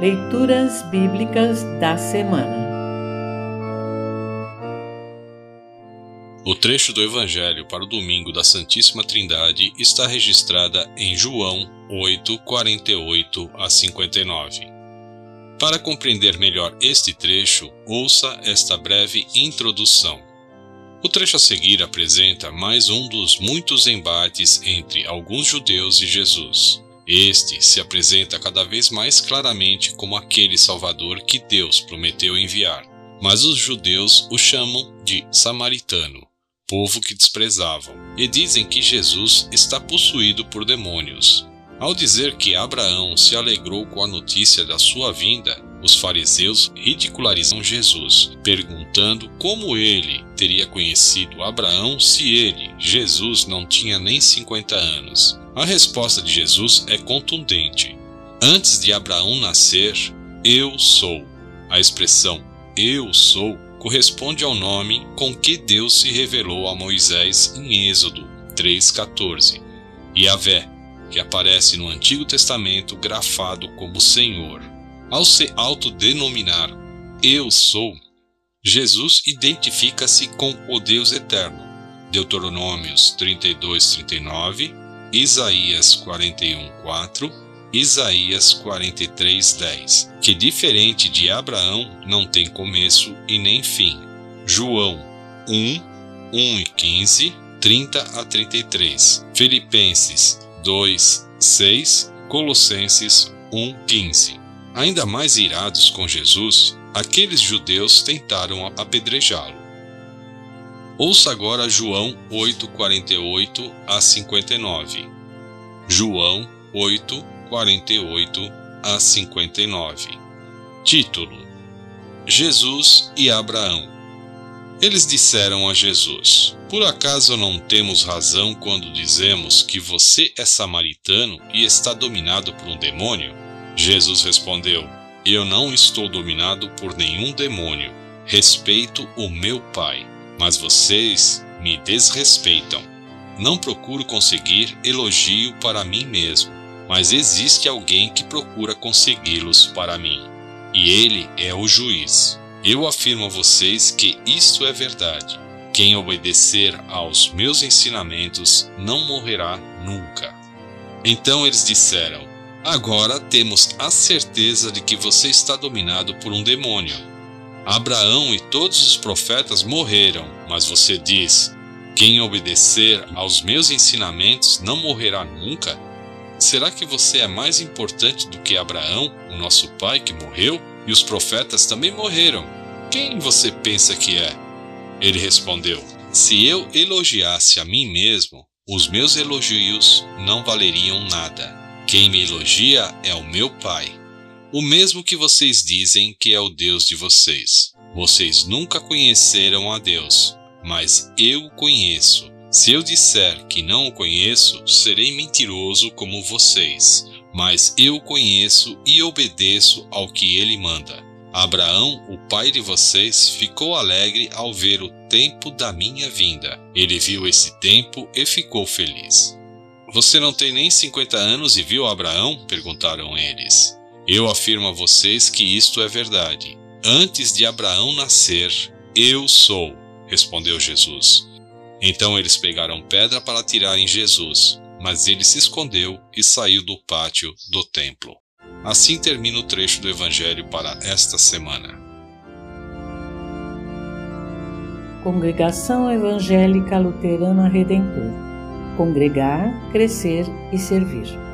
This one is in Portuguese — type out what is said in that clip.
Leituras Bíblicas da Semana O trecho do Evangelho para o domingo da Santíssima Trindade está registrada em João 8, 48 a 59. Para compreender melhor este trecho, ouça esta breve introdução. O trecho a seguir apresenta mais um dos muitos embates entre alguns judeus e Jesus. Este se apresenta cada vez mais claramente como aquele Salvador que Deus prometeu enviar, mas os judeus o chamam de samaritano, povo que desprezavam, e dizem que Jesus está possuído por demônios. Ao dizer que Abraão se alegrou com a notícia da sua vinda, os fariseus ridicularizam Jesus, perguntando como ele teria conhecido Abraão se ele, Jesus, não tinha nem 50 anos. A resposta de Jesus é contundente. Antes de Abraão nascer, eu sou. A expressão eu sou corresponde ao nome com que Deus se revelou a Moisés em Êxodo 3,14, Yahvé, que aparece no Antigo Testamento grafado como Senhor. Ao se autodenominar Eu sou, Jesus identifica-se com o Deus eterno. Deuteronômios 32, 39 Isaías 41, 4, Isaías 43, 10, que diferente de Abraão não tem começo e nem fim. João 1, 1 e 15, 30 a 33, Filipenses 2, 6, Colossenses 1, 15. Ainda mais irados com Jesus, aqueles judeus tentaram apedrejá-lo. Ouça agora João 8, 48 a 59. João 8, 48 a 59. Título: Jesus e Abraão. Eles disseram a Jesus: Por acaso não temos razão quando dizemos que você é samaritano e está dominado por um demônio? Jesus respondeu: Eu não estou dominado por nenhum demônio. Respeito o meu Pai mas vocês me desrespeitam. Não procuro conseguir elogio para mim mesmo, mas existe alguém que procura consegui-los para mim, e ele é o juiz. Eu afirmo a vocês que isto é verdade. Quem obedecer aos meus ensinamentos não morrerá nunca. Então eles disseram: Agora temos a certeza de que você está dominado por um demônio. Abraão e todos os profetas morreram, mas você diz: quem obedecer aos meus ensinamentos não morrerá nunca? Será que você é mais importante do que Abraão, o nosso pai que morreu? E os profetas também morreram. Quem você pensa que é? Ele respondeu: Se eu elogiasse a mim mesmo, os meus elogios não valeriam nada. Quem me elogia é o meu pai o mesmo que vocês dizem que é o Deus de vocês. Vocês nunca conheceram a Deus, mas eu o conheço. Se eu disser que não o conheço, serei mentiroso como vocês, mas eu o conheço e obedeço ao que ele manda. Abraão, o pai de vocês, ficou alegre ao ver o tempo da minha vinda. Ele viu esse tempo e ficou feliz. Você não tem nem 50 anos e viu Abraão? perguntaram eles. Eu afirmo a vocês que isto é verdade. Antes de Abraão nascer, eu sou, respondeu Jesus. Então eles pegaram pedra para atirar em Jesus, mas ele se escondeu e saiu do pátio do templo. Assim termina o trecho do Evangelho para esta semana. Congregação Evangélica Luterana Redentor Congregar, Crescer e Servir.